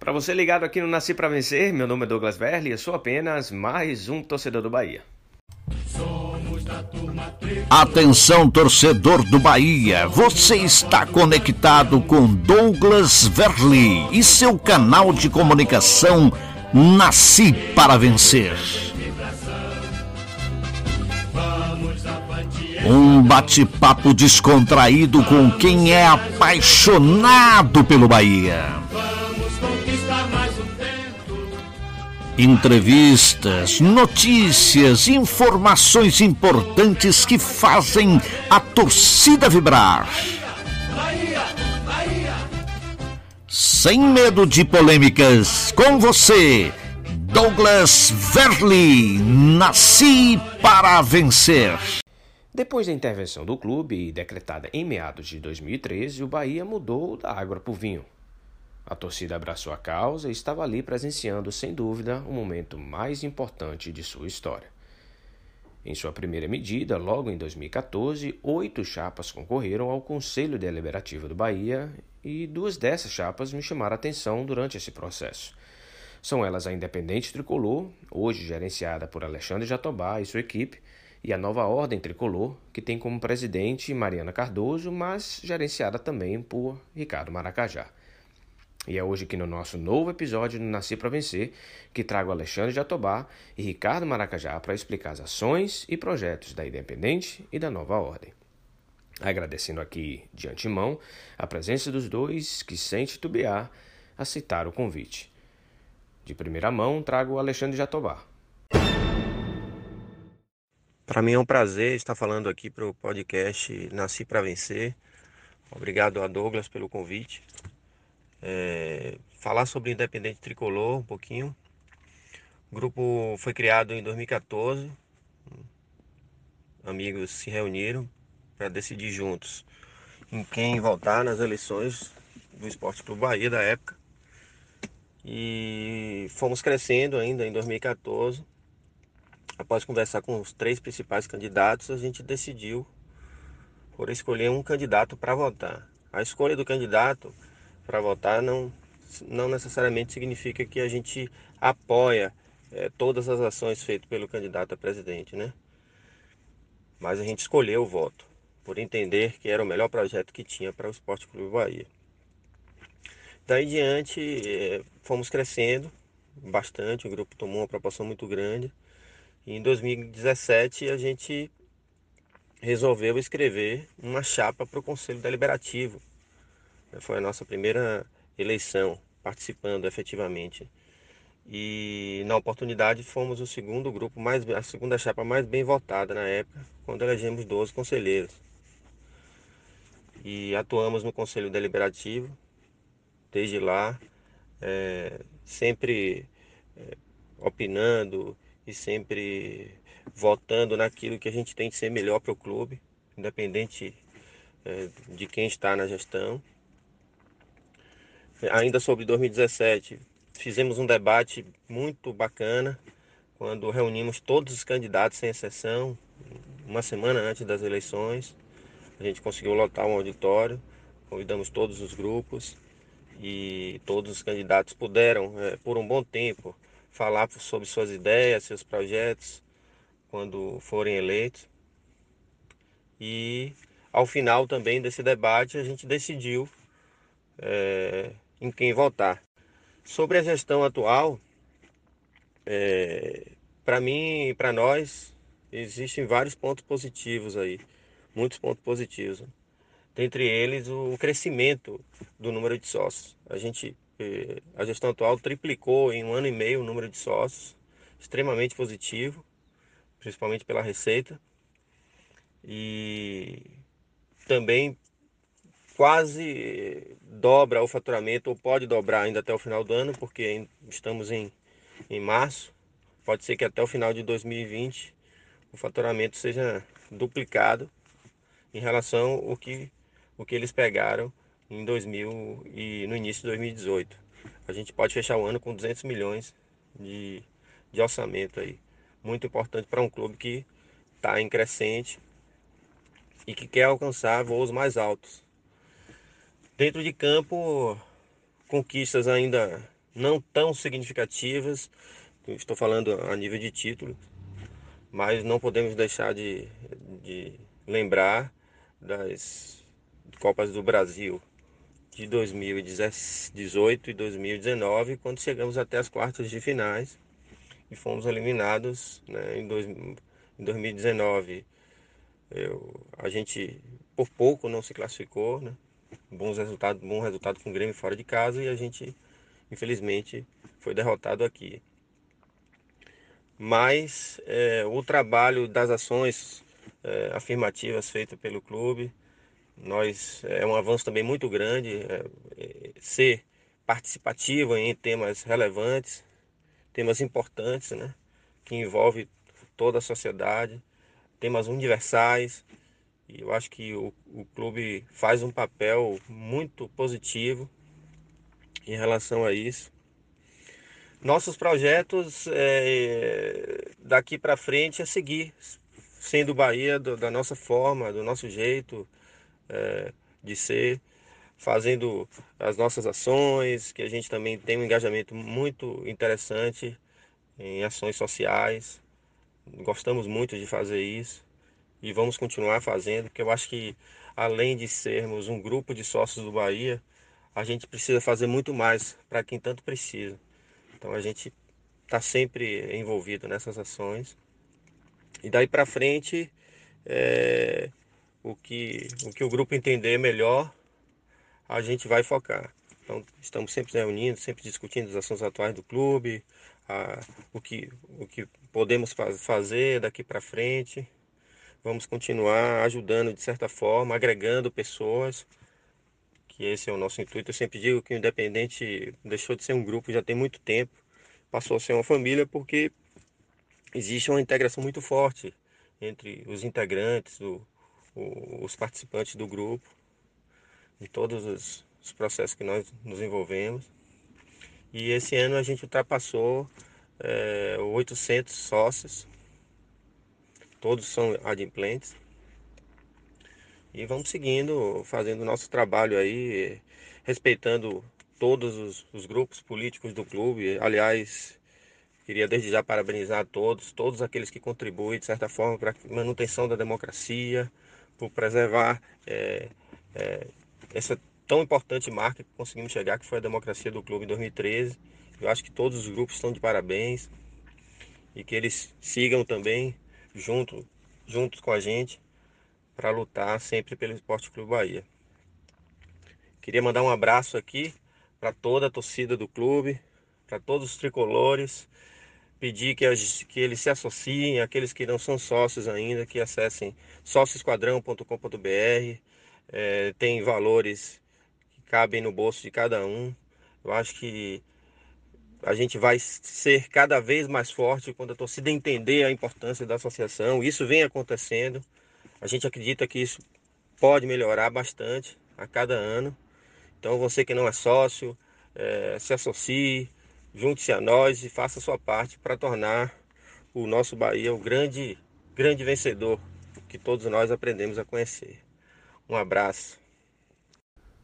Para você ligado aqui no Nasci para Vencer, meu nome é Douglas Verli e eu sou apenas mais um torcedor do Bahia. Atenção, torcedor do Bahia, você está conectado com Douglas Verli e seu canal de comunicação Nasci para Vencer. Um bate-papo descontraído com quem é apaixonado pelo Bahia. Entrevistas, notícias, informações importantes que fazem a torcida vibrar. Sem medo de polêmicas, com você, Douglas Verli. Nasci para vencer. Depois da intervenção do clube, decretada em meados de 2013, o Bahia mudou da água para o vinho. A torcida abraçou a causa e estava ali presenciando, sem dúvida, o momento mais importante de sua história. Em sua primeira medida, logo em 2014, oito chapas concorreram ao Conselho Deliberativo do Bahia e duas dessas chapas me chamaram a atenção durante esse processo. São elas a Independente Tricolor, hoje gerenciada por Alexandre Jatobá e sua equipe, e a Nova Ordem Tricolor, que tem como presidente Mariana Cardoso, mas gerenciada também por Ricardo Maracajá. E é hoje aqui no nosso novo episódio do Nasci para Vencer que trago Alexandre Jatobá e Ricardo Maracajá para explicar as ações e projetos da Independente e da Nova Ordem. Agradecendo aqui de antemão a presença dos dois que, sem titubear, aceitaram o convite. De primeira mão, trago Alexandre Jatobá. Para mim é um prazer estar falando aqui para o podcast Nasci para Vencer. Obrigado a Douglas pelo convite é, falar sobre Independente Tricolor um pouquinho. O grupo foi criado em 2014. Amigos se reuniram para decidir juntos em quem votar nas eleições do Esporte Clube Bahia da época. E fomos crescendo ainda em 2014. Após conversar com os três principais candidatos, a gente decidiu por escolher um candidato para votar. A escolha do candidato para votar não, não necessariamente significa que a gente apoia é, todas as ações feitas pelo candidato a presidente, né? Mas a gente escolheu o voto por entender que era o melhor projeto que tinha para o Esporte Clube Bahia. Daí em diante é, fomos crescendo bastante, o grupo tomou uma proporção muito grande. E em 2017 a gente resolveu escrever uma chapa para o Conselho Deliberativo foi a nossa primeira eleição, participando efetivamente. E na oportunidade fomos o segundo grupo, mais, a segunda chapa mais bem votada na época, quando elegemos 12 conselheiros. E atuamos no Conselho Deliberativo, desde lá, é, sempre é, opinando e sempre votando naquilo que a gente tem de ser melhor para o clube, independente é, de quem está na gestão. Ainda sobre 2017, fizemos um debate muito bacana quando reunimos todos os candidatos, sem exceção, uma semana antes das eleições. A gente conseguiu lotar um auditório, convidamos todos os grupos e todos os candidatos puderam, é, por um bom tempo, falar sobre suas ideias, seus projetos, quando forem eleitos. E ao final também desse debate, a gente decidiu é, em quem votar. Sobre a gestão atual, é, para mim e para nós, existem vários pontos positivos aí, muitos pontos positivos. Dentre eles, o crescimento do número de sócios. A gente, é, a gestão atual triplicou em um ano e meio o número de sócios, extremamente positivo, principalmente pela receita. E também quase dobra o faturamento, ou pode dobrar ainda até o final do ano, porque estamos em, em março. Pode ser que até o final de 2020 o faturamento seja duplicado em relação ao que, o que eles pegaram em 2000 e no início de 2018. A gente pode fechar o ano com 200 milhões de, de orçamento aí. Muito importante para um clube que está em crescente e que quer alcançar voos mais altos. Dentro de campo, conquistas ainda não tão significativas, estou falando a nível de título, mas não podemos deixar de, de lembrar das Copas do Brasil de 2018 e 2019, quando chegamos até as quartas de finais e fomos eliminados né, em, dois, em 2019. Eu, a gente por pouco não se classificou, né? Bons resultados, bom resultado com o Grêmio fora de casa e a gente infelizmente foi derrotado aqui. Mas é, o trabalho das ações é, afirmativas feitas pelo clube, nós é um avanço também muito grande é, ser participativo em temas relevantes, temas importantes, né, que envolve toda a sociedade, temas universais. E eu acho que o, o clube faz um papel muito positivo em relação a isso. Nossos projetos é, daqui para frente é seguir sendo Bahia do, da nossa forma, do nosso jeito é, de ser, fazendo as nossas ações, que a gente também tem um engajamento muito interessante em ações sociais. Gostamos muito de fazer isso e vamos continuar fazendo, porque eu acho que além de sermos um grupo de sócios do Bahia, a gente precisa fazer muito mais para quem tanto precisa. Então a gente está sempre envolvido nessas ações. E daí para frente, é, o, que, o que o grupo entender melhor, a gente vai focar. Então estamos sempre reunindo, sempre discutindo as ações atuais do clube, a, o, que, o que podemos fazer daqui para frente. Vamos continuar ajudando de certa forma, agregando pessoas que esse é o nosso intuito. Eu sempre digo que o Independente deixou de ser um grupo já tem muito tempo, passou a ser uma família porque existe uma integração muito forte entre os integrantes, o, o, os participantes do grupo, em todos os, os processos que nós nos envolvemos. E esse ano a gente ultrapassou é, 800 sócios, todos são adimplentes. E vamos seguindo, fazendo o nosso trabalho aí, respeitando todos os, os, grupos políticos do clube. Aliás, queria desde já parabenizar a todos, todos aqueles que contribuem de certa forma para a manutenção da democracia, por preservar é, é, essa tão importante marca que conseguimos chegar, que foi a democracia do clube em 2013. Eu acho que todos os grupos estão de parabéns e que eles sigam também junto, juntos com a gente para lutar sempre pelo Esporte Clube Bahia. Queria mandar um abraço aqui para toda a torcida do clube, para todos os tricolores, pedir que, que eles se associem, aqueles que não são sócios ainda, que acessem sócioesquadrão.com.br, é, tem valores que cabem no bolso de cada um. Eu acho que a gente vai ser cada vez mais forte quando a torcida entender a importância da associação. Isso vem acontecendo. A gente acredita que isso pode melhorar bastante a cada ano. Então você que não é sócio, é, se associe, junte-se a nós e faça a sua parte para tornar o nosso Bahia o grande, grande vencedor que todos nós aprendemos a conhecer. Um abraço.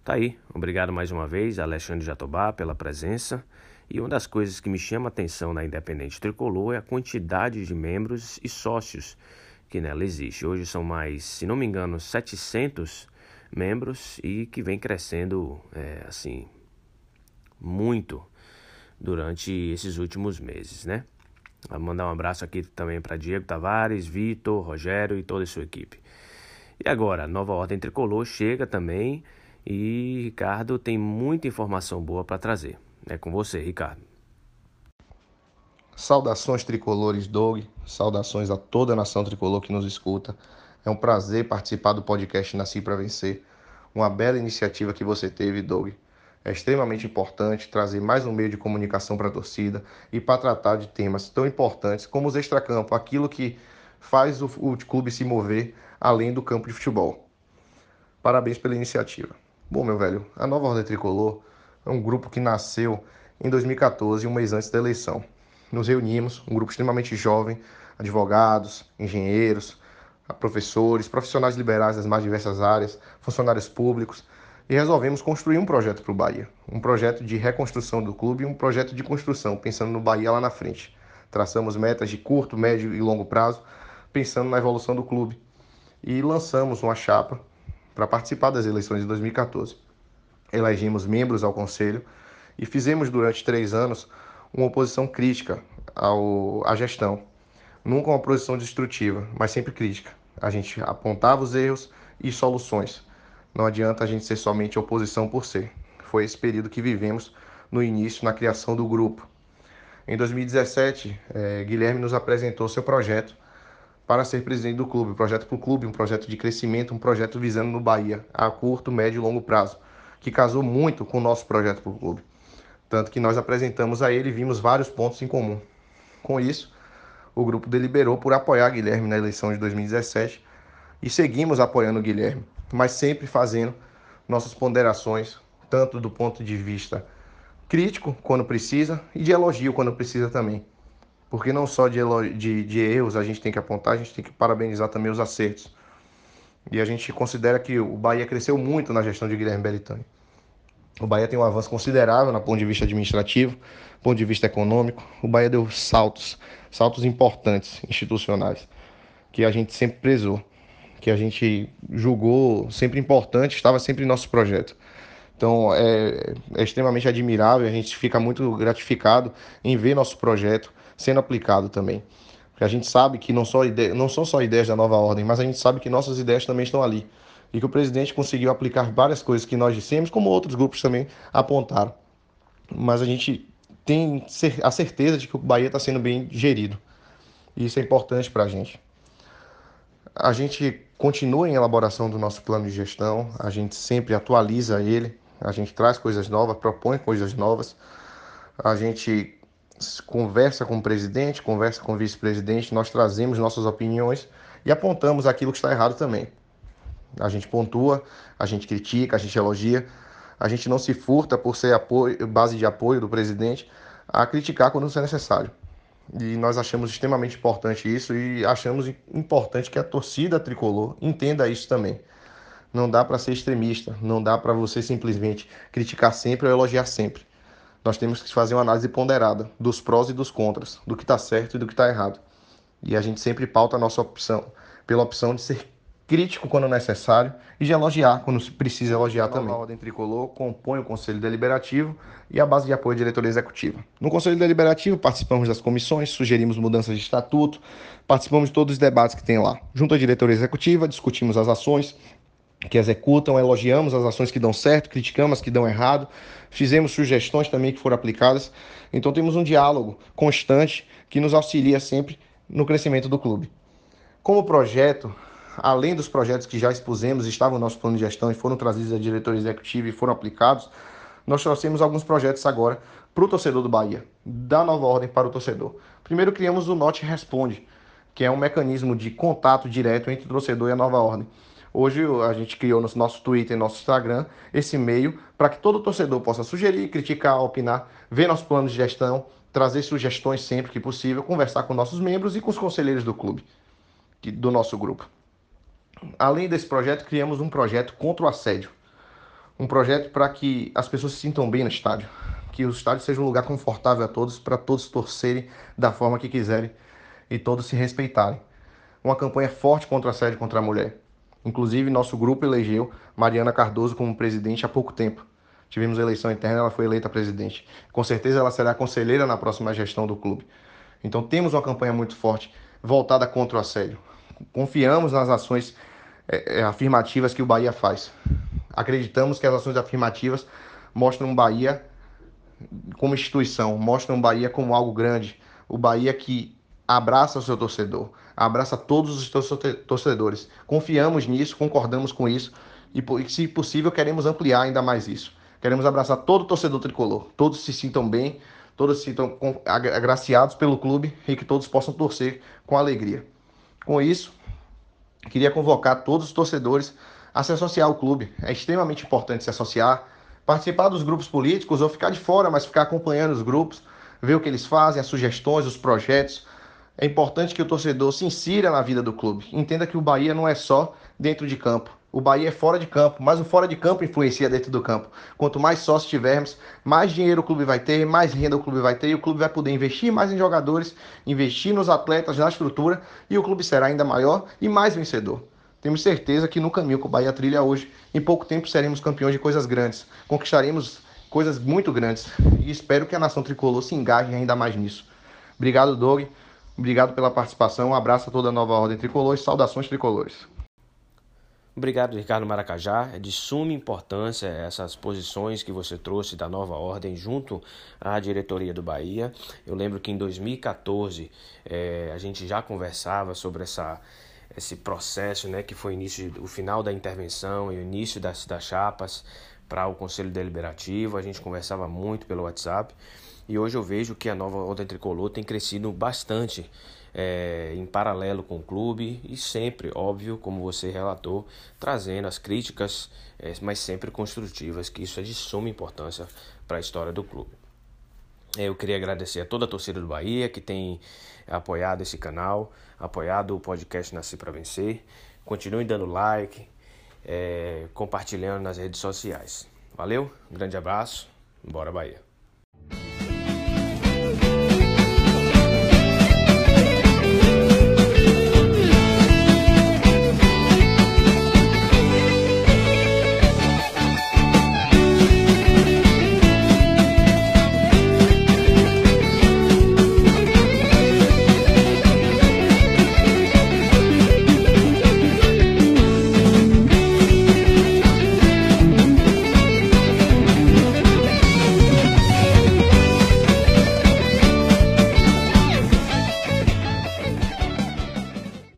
Tá aí. Obrigado mais uma vez, Alexandre Jatobá, pela presença. E uma das coisas que me chama a atenção na Independente Tricolor é a quantidade de membros e sócios que nela existe. Hoje são mais, se não me engano, 700 membros e que vem crescendo é, assim muito durante esses últimos meses, né? Vou mandar um abraço aqui também para Diego Tavares, Vitor, Rogério e toda a sua equipe. E agora, a nova ordem tricolor chega também e Ricardo tem muita informação boa para trazer. É com você, Ricardo. Saudações tricolores, Doug. Saudações a toda a nação tricolor que nos escuta. É um prazer participar do podcast Nasci para Vencer. Uma bela iniciativa que você teve, Doug. É extremamente importante trazer mais um meio de comunicação para a torcida e para tratar de temas tão importantes como os extracampo, aquilo que faz o, o clube se mover além do campo de futebol. Parabéns pela iniciativa. Bom, meu velho, a Nova Ordem Tricolor é um grupo que nasceu em 2014, um mês antes da eleição nos reunimos, um grupo extremamente jovem, advogados, engenheiros, professores, profissionais liberais das mais diversas áreas, funcionários públicos, e resolvemos construir um projeto para o Bahia. Um projeto de reconstrução do clube e um projeto de construção, pensando no Bahia lá na frente. Traçamos metas de curto, médio e longo prazo, pensando na evolução do clube. E lançamos uma chapa para participar das eleições de 2014. Elegimos membros ao conselho e fizemos durante três anos uma oposição crítica ao, à gestão. Nunca uma oposição destrutiva, mas sempre crítica. A gente apontava os erros e soluções não adianta a gente ser somente oposição por ser. Foi esse período que vivemos no início, na criação do grupo. Em 2017, eh, Guilherme nos apresentou seu projeto para ser presidente do clube, um projeto para o clube, um projeto de crescimento, um projeto visando no Bahia, a curto, médio e longo prazo, que casou muito com o nosso projeto para o clube. Tanto que nós apresentamos a ele e vimos vários pontos em comum. Com isso, o grupo deliberou por apoiar Guilherme na eleição de 2017 e seguimos apoiando Guilherme mas sempre fazendo nossas ponderações, tanto do ponto de vista crítico, quando precisa, e de elogio, quando precisa também. Porque não só de, de, de erros a gente tem que apontar, a gente tem que parabenizar também os acertos. E a gente considera que o Bahia cresceu muito na gestão de Guilherme Belitani. O Bahia tem um avanço considerável no ponto de vista administrativo, ponto de vista econômico. O Bahia deu saltos, saltos importantes, institucionais, que a gente sempre prezou que a gente julgou sempre importante, estava sempre em nosso projeto. Então é, é, extremamente admirável, a gente fica muito gratificado em ver nosso projeto sendo aplicado também. Porque a gente sabe que não, só não são só ideias da nova ordem, mas a gente sabe que nossas ideias também estão ali. E que o presidente conseguiu aplicar várias coisas que nós dissemos, como outros grupos também apontaram. Mas a gente tem a certeza de que o Bahia está sendo bem gerido. E isso é importante para a gente. A gente continua em elaboração do nosso plano de gestão, a gente sempre atualiza ele, a gente traz coisas novas, propõe coisas novas, a gente conversa com o presidente, conversa com o vice-presidente, nós trazemos nossas opiniões e apontamos aquilo que está errado também. A gente pontua, a gente critica, a gente elogia, a gente não se furta por ser apoio, base de apoio do presidente a criticar quando isso é necessário. E nós achamos extremamente importante isso e achamos importante que a torcida tricolor entenda isso também. Não dá para ser extremista, não dá para você simplesmente criticar sempre ou elogiar sempre. Nós temos que fazer uma análise ponderada dos prós e dos contras, do que está certo e do que está errado. E a gente sempre pauta a nossa opção pela opção de ser crítico quando necessário e de elogiar quando se precisa elogiar também. A Ordem Tricolor compõe o Conselho Deliberativo e a base de apoio à diretoria executiva. No Conselho Deliberativo participamos das comissões, sugerimos mudanças de estatuto, participamos de todos os debates que tem lá. Junto à diretoria executiva, discutimos as ações que executam, elogiamos as ações que dão certo, criticamos as que dão errado, fizemos sugestões também que foram aplicadas. Então temos um diálogo constante que nos auxilia sempre no crescimento do clube. Como projeto, além dos projetos que já expusemos, estavam no nosso plano de gestão e foram trazidos à diretoria executiva e foram aplicados, nós trouxemos alguns projetos agora para o torcedor do Bahia, da nova ordem para o torcedor. Primeiro criamos o Note Responde, que é um mecanismo de contato direto entre o torcedor e a nova ordem. Hoje a gente criou no nosso Twitter e nosso Instagram esse meio para que todo torcedor possa sugerir, criticar, opinar, ver nosso plano de gestão, trazer sugestões sempre que possível, conversar com nossos membros e com os conselheiros do clube, do nosso grupo. Além desse projeto, criamos um projeto contra o assédio. Um projeto para que as pessoas se sintam bem no estádio. Que o estádio seja um lugar confortável a todos, para todos torcerem da forma que quiserem e todos se respeitarem. Uma campanha forte contra o assédio contra a mulher. Inclusive, nosso grupo elegeu Mariana Cardoso como presidente há pouco tempo. Tivemos eleição interna, ela foi eleita presidente. Com certeza ela será conselheira na próxima gestão do clube. Então temos uma campanha muito forte voltada contra o assédio confiamos nas ações é, é, afirmativas que o Bahia faz. Acreditamos que as ações afirmativas mostram o Bahia como instituição, mostram o Bahia como algo grande, o Bahia que abraça o seu torcedor, abraça todos os seus torcedores. Confiamos nisso, concordamos com isso e, se possível, queremos ampliar ainda mais isso. Queremos abraçar todo torcedor tricolor, todos se sintam bem, todos se sintam agraciados pelo clube e que todos possam torcer com alegria. Com isso, queria convocar todos os torcedores a se associar ao clube. É extremamente importante se associar, participar dos grupos políticos ou ficar de fora, mas ficar acompanhando os grupos, ver o que eles fazem, as sugestões, os projetos. É importante que o torcedor se insira na vida do clube. Entenda que o Bahia não é só dentro de campo. O Bahia é fora de campo, mas o fora de campo influencia dentro do campo. Quanto mais sócios tivermos, mais dinheiro o clube vai ter, mais renda o clube vai ter, e o clube vai poder investir mais em jogadores, investir nos atletas, na estrutura, e o clube será ainda maior e mais vencedor. Temos certeza que no caminho que o Bahia trilha hoje, em pouco tempo seremos campeões de coisas grandes. Conquistaremos coisas muito grandes. E espero que a nação tricolor se engaje ainda mais nisso. Obrigado, Doug. Obrigado pela participação. Um abraço a toda a nova ordem tricolor e saudações tricolores. Obrigado, Ricardo Maracajá. É de suma importância essas posições que você trouxe da nova ordem junto à diretoria do Bahia. Eu lembro que em 2014 é, a gente já conversava sobre essa, esse processo, né, que foi início, o final da intervenção e o início das, das chapas para o Conselho Deliberativo. A gente conversava muito pelo WhatsApp e hoje eu vejo que a nova ordem tricolor tem crescido bastante é, em paralelo com o clube e sempre, óbvio, como você relatou, trazendo as críticas, é, mas sempre construtivas, que isso é de suma importância para a história do clube. Eu queria agradecer a toda a torcida do Bahia que tem apoiado esse canal, apoiado o podcast Nasci para Vencer. Continue dando like, é, compartilhando nas redes sociais. Valeu, um grande abraço, bora Bahia!